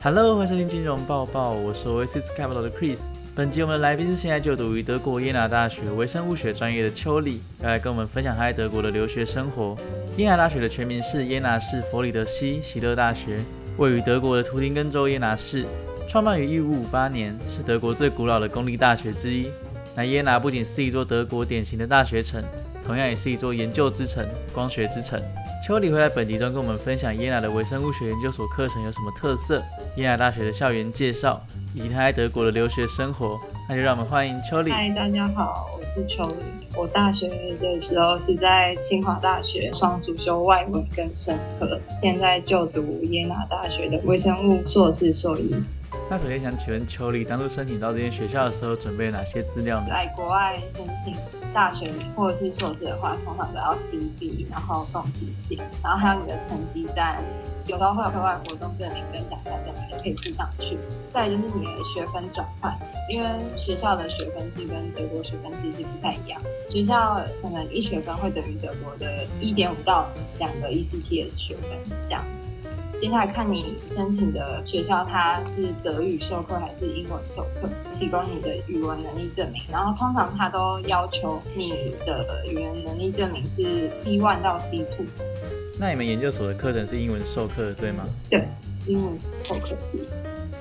Hello，欢迎收听金融报报，我是 Oasis Capital 的 Chris。本集我们的来宾是现在就读于德国耶拿大学微生物学专业的邱丽，要来跟我们分享他在德国的留学生活。耶拿大学的全名是耶拿市佛里德西希勒大学，位于德国的图林根州耶拿市，创办于一五五八年，是德国最古老的公立大学之一。那耶拿不仅是一座德国典型的大学城，同样也是一座研究之城、光学之城。邱里会在本集中跟我们分享耶拿的微生物学研究所课程有什么特色，耶拿大学的校园介绍，以及他在德国的留学生活。那就让我们欢迎邱里。嗨，大家好，我是邱里。我大学的时候是在清华大学双主修外文跟生科，现在就读耶拿大学的微生物硕士硕一。那首先想请问邱丽，当初申请到这间学校的时候，准备哪些资料呢？来国外申请大学或者是硕士的话，通常都要 CB，然后动机信，然后还有你的成绩单，有时候会有课外活动证明跟奖项证明也可以寄上去。再就是你的学分转换，因为学校的学分制跟德国学分制是不太一样，学校可能一学分会等于德国的一点五到两个 ECTS 学分这样。接下来看你申请的学校，它是德语授课还是英文授课，提供你的语文能力证明。然后通常它都要求你的语言能力证明是 C one 到 C two。那你们研究所的课程是英文授课，对吗？对，英文授课。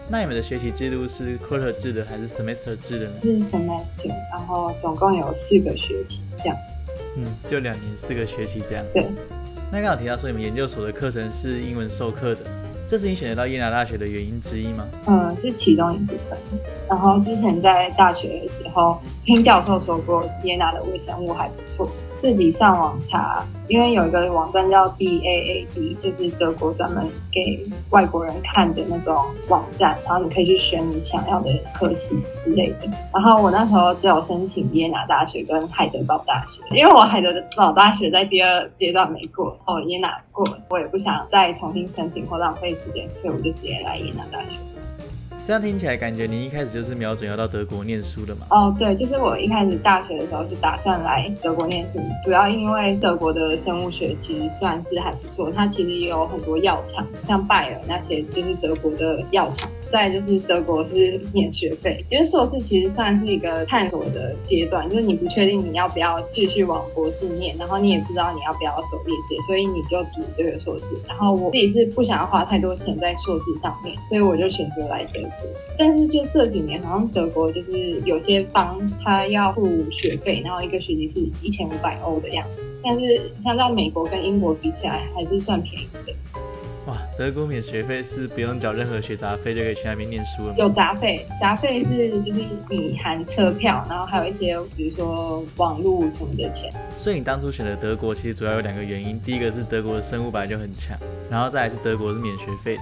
那你们的学习制度是 quarter 制的还是 semester 制的呢？是 semester，然后总共有四个学期这样。嗯，就两年四个学期这样。对。那刚好提到说你们研究所的课程是英文授课的，这是你选择到耶拿大学的原因之一吗？嗯，是其中一部分。然后之前在大学的时候听教授说过，耶拿的微生物还不错。自己上网查，因为有一个网站叫 B A A D，就是德国专门给外国人看的那种网站，然后你可以去选你想要的科系之类的。然后我那时候只有申请耶拿大学跟海德堡大学，因为我海德堡大学在第二阶段没过，哦耶拿过，我也不想再重新申请或浪费时间，所以我就直接来耶拿大学。这样听起来，感觉你一开始就是瞄准要到德国念书的嘛？哦，对，就是我一开始大学的时候就打算来德国念书，主要因为德国的生物学其实算是还不错，它其实也有很多药厂，像拜耳那些就是德国的药厂。再就是德国是免学费，因为硕士其实算是一个探索的阶段，就是你不确定你要不要继续往博士念，然后你也不知道你要不要走业界，所以你就读这个硕士。然后我自己是不想要花太多钱在硕士上面，所以我就选择来德国。但是就这几年，好像德国就是有些方他要付学费，然后一个学期是一千五百欧的样子，但是相较美国跟英国比起来，还是算便宜的。哇，德国免学费是不用缴任何学杂费就可以去那边念书了吗？有杂费，杂费是就是你含车票，然后还有一些比如说网络什么的钱。所以你当初选择德国，其实主要有两个原因，第一个是德国的生物本来就很强，然后再来是德国是免学费的。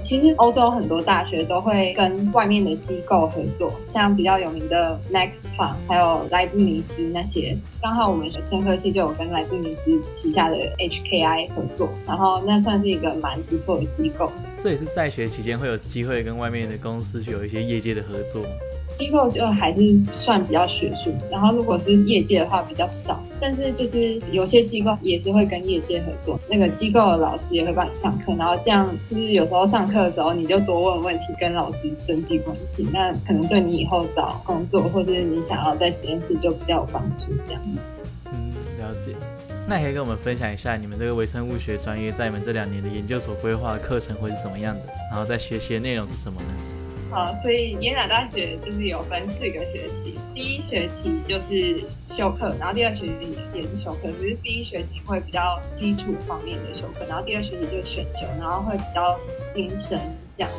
其实欧洲很多大学都会跟外面的机构合作，像比较有名的 Max Plan，还有莱布尼兹那些。刚好我们生科系就有跟莱布尼兹旗下的 HKI 合作，然后那算是一个蛮不错的机构。所以是在学期间会有机会跟外面的公司去有一些业界的合作。机构就还是算比较学术，然后如果是业界的话比较少，但是就是有些机构也是会跟业界合作，那个机构的老师也会帮你上课，然后这样就是有时候上课的时候你就多问问题，跟老师增进关系，那可能对你以后找工作或是你想要在实验室就比较有帮助。这样，嗯，了解。那可以跟我们分享一下你们这个微生物学专业在你们这两年的研究所规划的课程会是怎么样的？然后在学习的内容是什么呢？好，所以耶拿大学就是有分四个学期，第一学期就是修课，然后第二学期也是修课，只是第一学期会比较基础方面的修课，然后第二学期就选修，然后会比较精神这样子。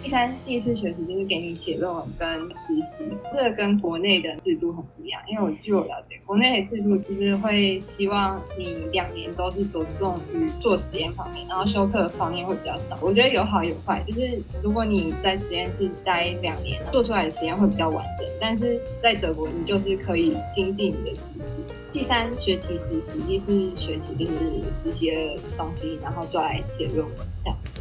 第三、第四学期就是给你写论文跟实习，这跟国内的制度很不一样。因为我据我了解，国内的制度就是会希望你两年都是着重于做实验方面，然后修课方面会比较少。我觉得有好有坏，就是如果你在实验室待两年，做出来的实验会比较完整。但是在德国，你就是可以精进你的知识。第三学期实习，第四学期就是实习的东西，然后就来写论文这样子。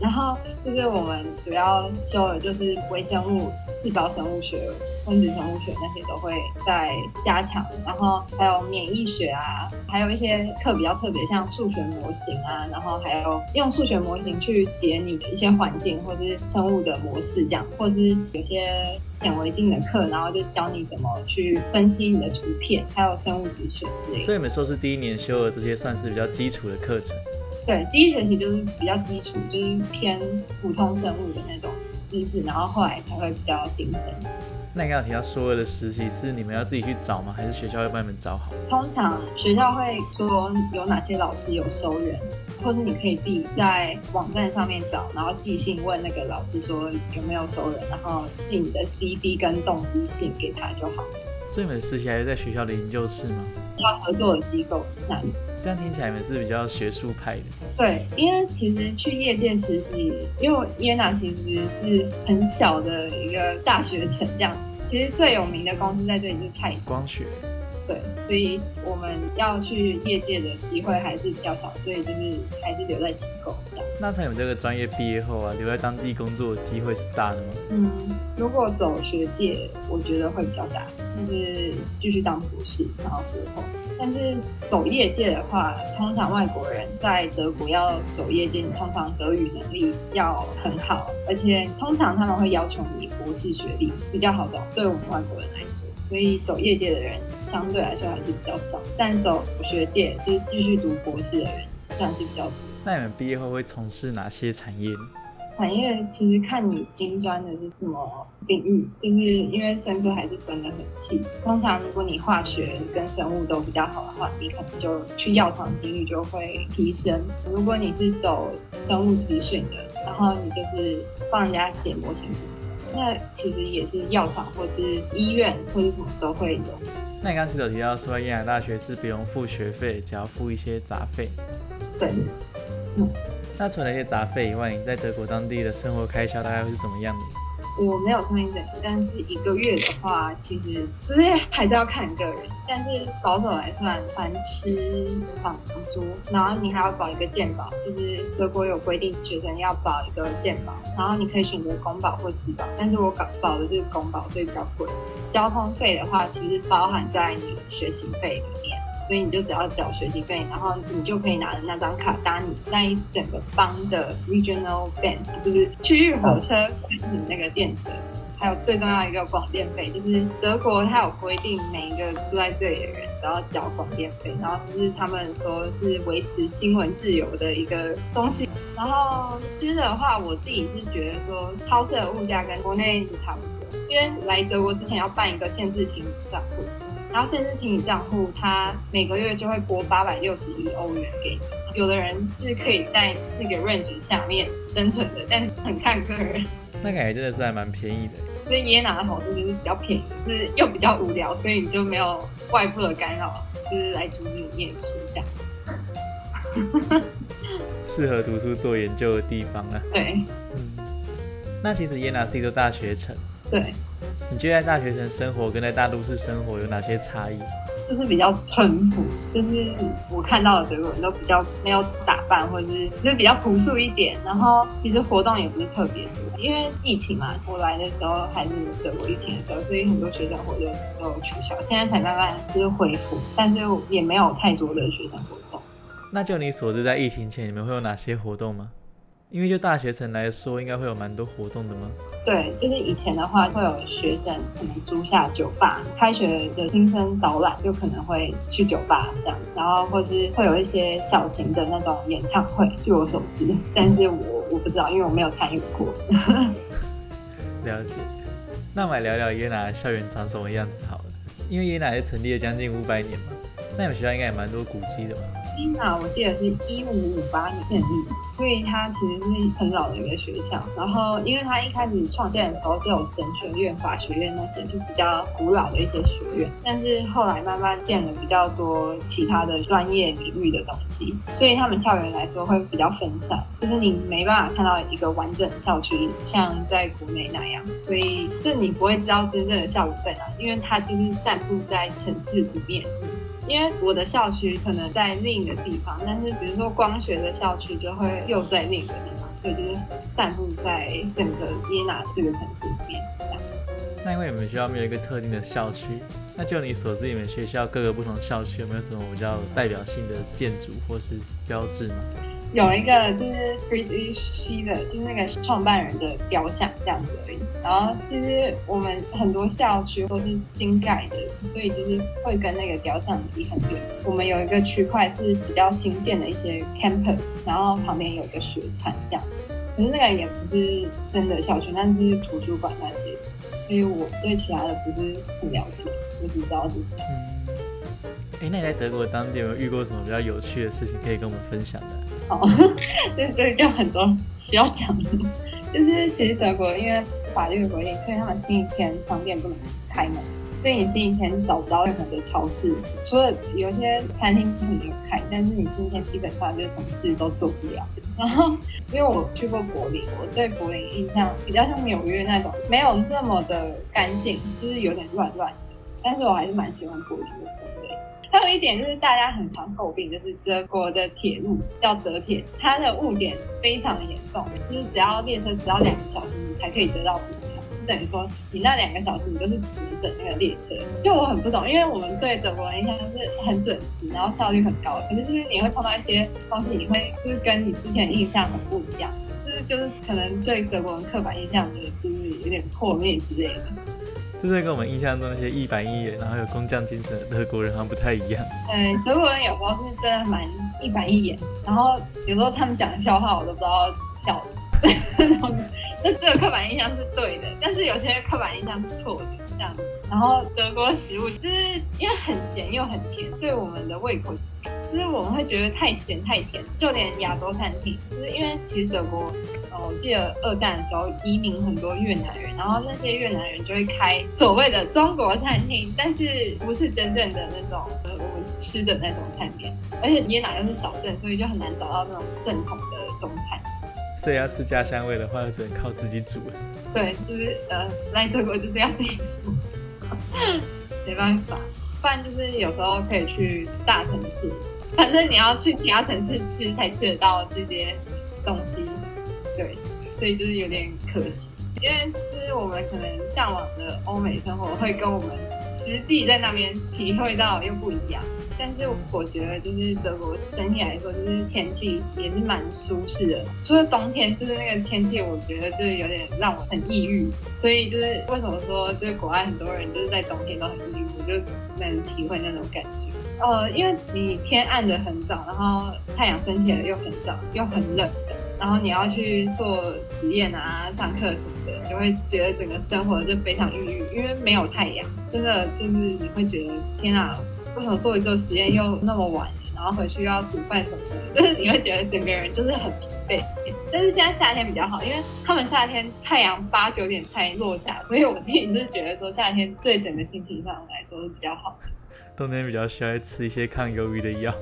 然后就是我们主要修的就是微生物、细胞生物学、分子生物学那些都会在加强，然后还有免疫学啊，还有一些课比较特别，像数学模型啊，然后还有用数学模型去解你的一些环境或是生物的模式这样，或是有些显微镜的课，然后就教你怎么去分析你的图片，还有生物指选之类的。所以你们说是第一年修的这些算是比较基础的课程。对，第一学期就是比较基础，就是偏普通生物的那种知识，然后后来才会比较精深。那你刚刚提到所有的实习是你们要自己去找吗？还是学校会帮你们找好？通常学校会说有哪些老师有收人，或是你可以自己在网站上面找，然后寄信问那个老师说有没有收人，然后寄你的 CV 跟动机信给他就好。所以你们实习还是在学校的研究室吗？要合作的机构那里。这样听起来你们是比较学术派的。对，因为其实去业界实习，因为耶拿其实是很小的一个大学城，这样。其实最有名的公司在这里就是蔡司。光学。对，所以我们要去业界的机会还是比较少，所以就是还是留在机构。那从你们这个专业毕业后啊，留在当地工作机会是大的吗？嗯，如果走学界，我觉得会比较大，就是继续当博士，然后博后。但是走业界的话，通常外国人在德国要走业界，通常德语能力要很好，而且通常他们会要求你博士学历比较好找，对我们外国人来说。所以走业界的人相对来说还是比较少，但走学界就是继续读博士的人算是比较多。那你们毕业后会从事哪些产业？产业其实看你金专的是什么领域，就是因为生科还是分得很细。通常如果你化学跟生物都比较好的话，你可能就去药厂几率就会提升。如果你是走生物资讯的，然后你就是帮人家写模型什么。那其实也是药厂或是医院或是什么都会有。那你刚刚有提到说，燕南大学是不用付学费，只要付一些杂费。对。嗯。那除了一些杂费以外，你在德国当地的生活开销大概会是怎么样的？我没有算一整年，但是一个月的话，其实这些还是要看个人。但是保守来算，饭吃、房租，然后你还要保一个健保，就是德国有规定学生要保一个健保，然后你可以选择公保或私保，但是我搞保的是公保，所以比较贵。交通费的话，其实包含在你学习费里面。所以你就只要缴学习费，然后你就可以拿着那张卡搭你那一整个邦的 regional band，就是区域火车，你那个电车。还有最重要一个广电费，就是德国它有规定，每一个住在这里的人都要缴广电费，然后就是他们说是维持新闻自由的一个东西。然后吃的话，我自己是觉得说超市的物价跟国内差不多，因为来德国之前要办一个限制停账户。然后甚至停你账户，他每个月就会拨八百六十一欧元给你。有的人是可以在那个 range 下面生存的，但是很看个人。那感觉真的是还蛮便宜的。所以耶拿的好处就是比较便宜，是又比较无聊，所以你就没有外部的干扰，就是来读你念书这样。适合读书做研究的地方啊。对。嗯。那其实耶拿是一座大学城。对。你觉得在大学城生活跟在大都市生活有哪些差异？就是比较淳朴，就是我看到的德国人都比较没有打扮，或者是就是比较朴素一点。然后其实活动也不是特别多，因为疫情嘛，我来的时候还是德国疫情的时候，所以很多学生活动都取消，现在才慢慢就是恢复，但是也没有太多的学生活动。那就你所知，在疫情前你们会有哪些活动吗？因为就大学城来说，应该会有蛮多活动的吗？对，就是以前的话，会有学生可能租下酒吧，开学的新生导览就可能会去酒吧这样，然后或是会有一些小型的那种演唱会，据我所知，但是我我不知道，因为我没有参与过。了解。那我们来聊聊耶拿校园长什么样子好了，因为耶拿是成立了将近五百年嘛，那你们学校应该也蛮多古迹的吧？伊娜，我记得是一五五八年建立，所以它其实是很老的一个学校。然后，因为它一开始创建的时候只有神学院、法学院那些，就比较古老的一些学院。但是后来慢慢建了比较多其他的专业领域的东西，所以他们校园来说会比较分散，就是你没办法看到一个完整的校区，像在国内那样。所以，就你不会知道真正的校园在哪，因为它就是散布在城市里面。因为我的校区可能在另一个地方，但是比如说光学的校区就会又在另一个地方，所以就是散布在整个耶拿这个城市里面。那因为你们学校没有一个特定的校区，那就你所知，你们学校各个不同校区有没有什么比较代表性的建筑或是标志吗？有一个就是 Friedrich 的，就是那个创办人的雕像这样子而已。然后其实我们很多校区都是新盖的，所以就是会跟那个雕像离很远。我们有一个区块是比较新建的一些 campus，然后旁边有一个雪餐这样。可是那个也不是真的校区，但是图书馆那些。所以我对其他的不是很了解，我只知道这些。那你在德国当地有没有遇过什么比较有趣的事情可以跟我们分享的？哦，这这就很多需要讲的，就是其实德国因为法律规定，所以他们星期天商店不能开门，所以你星期天找不到任何的超市，除了有些餐厅可能开，但是你星期天基本上就什么事都做不了。然后，因为我去过柏林，我对柏林印象比较像纽约那种，没有这么的干净，就是有点乱乱的。但是我还是蛮喜欢柏林的。还有一点就是大家很常诟病，就是德国的铁路叫德铁，它的误点非常的严重，就是只要列车迟到两个小时，你才可以得到补偿。就等于说，你那两个小时你就是只能等那个列车，就我很不懂，因为我们对德国人印象就是很准时，然后效率很高。可是就是你会碰到一些东西，你会就是跟你之前印象很不一样，就是就是可能对德国人刻板印象就是有点破灭之类的。就是跟我们印象中那些一板一眼，然后有工匠精神的德国人好像不太一样。对，德国人有时候是真的蛮一板一眼，然后有时候他们讲的笑话我都不知道笑。那这个刻板印象是对的，但是有些刻板印象是错的，这样。然后德国食物就是因为很咸又很甜，对我们的胃口，就是我们会觉得太咸太甜。就连亚洲餐厅，就是因为其实德国，哦，我记得二战的时候移民很多越南人，然后那些越南人就会开所谓的中国餐厅，但是不是真正的那种我们吃的那种餐点，而且越南又是小镇，所以就很难找到那种正统的中餐。所以要吃家乡味的话，就只能靠自己煮了。对，就是呃，来德国就是要自己煮，没办法。不然就是有时候可以去大城市，反正你要去其他城市吃才吃得到这些东西。对，所以就是有点可惜，因为就是我们可能向往的欧美生活，会跟我们实际在那边体会到又不一样。但是我觉得，就是德国整体来说，就是天气也是蛮舒适的。除了冬天，就是那个天气，我觉得就是有点让我很抑郁。所以就是为什么说，就是国外很多人就是在冬天都很抑郁，我就能体会那种感觉。呃，因为你天暗的很早，然后太阳升起来又很早，又很冷，然后你要去做实验啊、上课什么的，就会觉得整个生活就非常抑郁，因为没有太阳，真的就是你会觉得天啊！为什么做一做实验又那么晚，然后回去又要煮饭什么的，就是你会觉得整个人就是很疲惫。但是现在夏天比较好，因为他们夏天太阳八九点才落下，所以我自己是觉得说夏天对整个心情上来说是比较好的。冬天比较需要吃一些抗忧郁的药。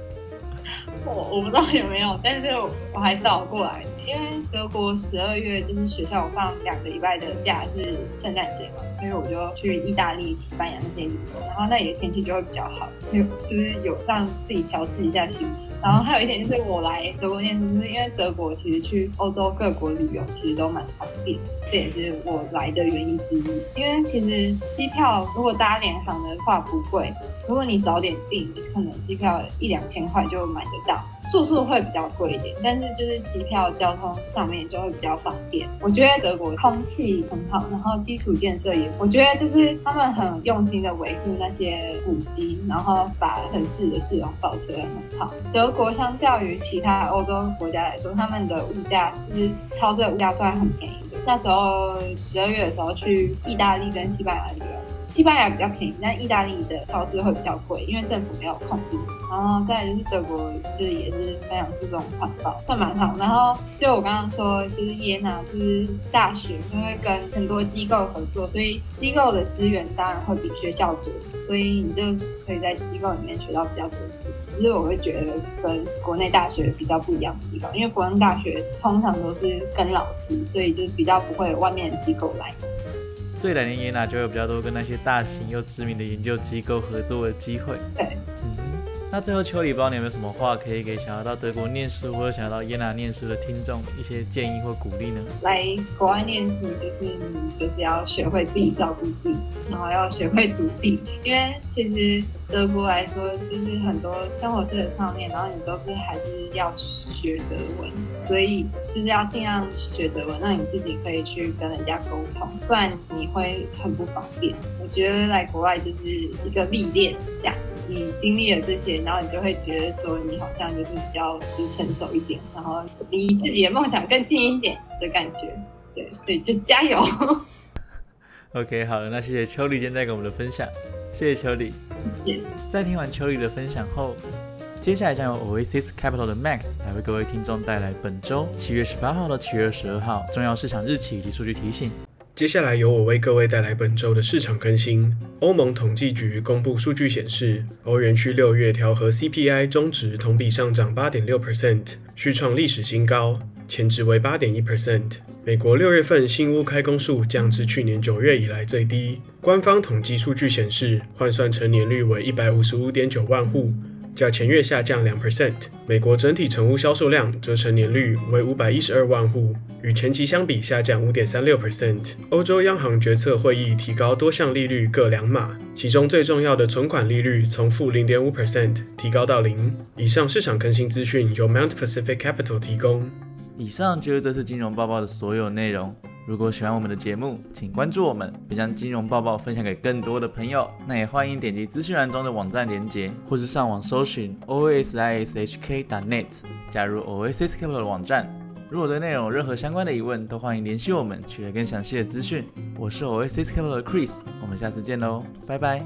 我我不知道有没有，但是我还是熬过来。因为德国十二月就是学校放两个礼拜的假，是圣诞节嘛，所以我就去意大利、西班牙那边旅游，然后那里的天气就会比较好，就就是有让自己调试一下心情。然后还有一点就是我来德国念书，就是因为德国其实去欧洲各国旅游其实都蛮方便，这也是我来的原因之一。因为其实机票如果搭联航的话不贵，如果你早点订，你可能机票一两千块就买得到。住宿会比较贵一点，但是就是机票、交通上面就会比较方便。我觉得德国空气很好，然后基础建设也，我觉得就是他们很用心的维护那些古迹，然后把城市的市容保持得很好。德国相较于其他欧洲国家来说，他们的物价就是超市的物价算很便宜的。那时候十二月的时候去意大利跟西班牙旅游。西班牙比较便宜，但意大利的超市会比较贵，因为政府没有控制。然后再就是德国，就是也是非常注重环保，算蛮好。然后就我刚刚说，就是耶拿，就是大学就会跟很多机构合作，所以机构的资源当然会比学校多，所以你就可以在机构里面学到比较多知识。其实我会觉得跟国内大学比较不一样的地方，因为国内大学通常都是跟老师，所以就比较不会有外面的机构来。所以来年耶拿就会有比较多跟那些大型又知名的研究机构合作的机会。对，嗯，那最后秋里，不知道你有没有什么话可以给想要到德国念书或者想要到耶拿念书的听众一些建议或鼓励呢？来国外念书就是你就是要学会自己照顾自己，然后要学会独立，因为其实德国来说就是很多生活式的上面，然后你都是还是要学德文，所以就是要尽量学德文，让你自己可以去跟人家沟通，不然你会很不方便。我觉得来国外就是一个历练，这样。你经历了这些，然后你就会觉得说，你好像就是比较成熟一点，然后离自己的梦想更近一点的感觉。对，所以就加油。OK，好了，那谢谢秋丽今天带给我们的分享，谢谢秋丽。在听完秋丽的分享后，接下来将由 Oasis Capital 的 Max 来为各位听众带来本周七月十八号到七月二十二号重要市场日期以及数据提醒。接下来由我为各位带来本周的市场更新。欧盟统计局公布数据显示，欧元区六月调和 CPI 中值同比上涨八点六 percent，续创历史新高，前值为八点一 percent。美国六月份新屋开工数降至去年九月以来最低。官方统计数据显示，换算成年率为一百五十五点九万户。较前月下降两 percent，美国整体成屋销售量则成年率为五百一十二万户，与前期相比下降五点三六 percent。欧洲央行决策会议提高多项利率各两码，其中最重要的存款利率从负零点五 percent 提高到零。以上市场更新资讯由 Mount Pacific Capital 提供。以上就是这次金融报报的所有内容。如果喜欢我们的节目，请关注我们，并将金融报报分享给更多的朋友。那也欢迎点击资讯栏中的网站连接，或是上网搜寻 osishk.net，加入 O S I S Capital 的网站。如果对内容有任何相关的疑问，都欢迎联系我们，取得更详细的资讯。我是 O S I S Capital 的 Chris，我们下次见喽，拜拜。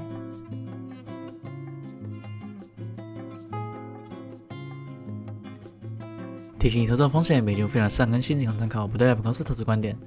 提醒你：投资风险，每节目非常善更新，仅供参考，不代表公司投资观点。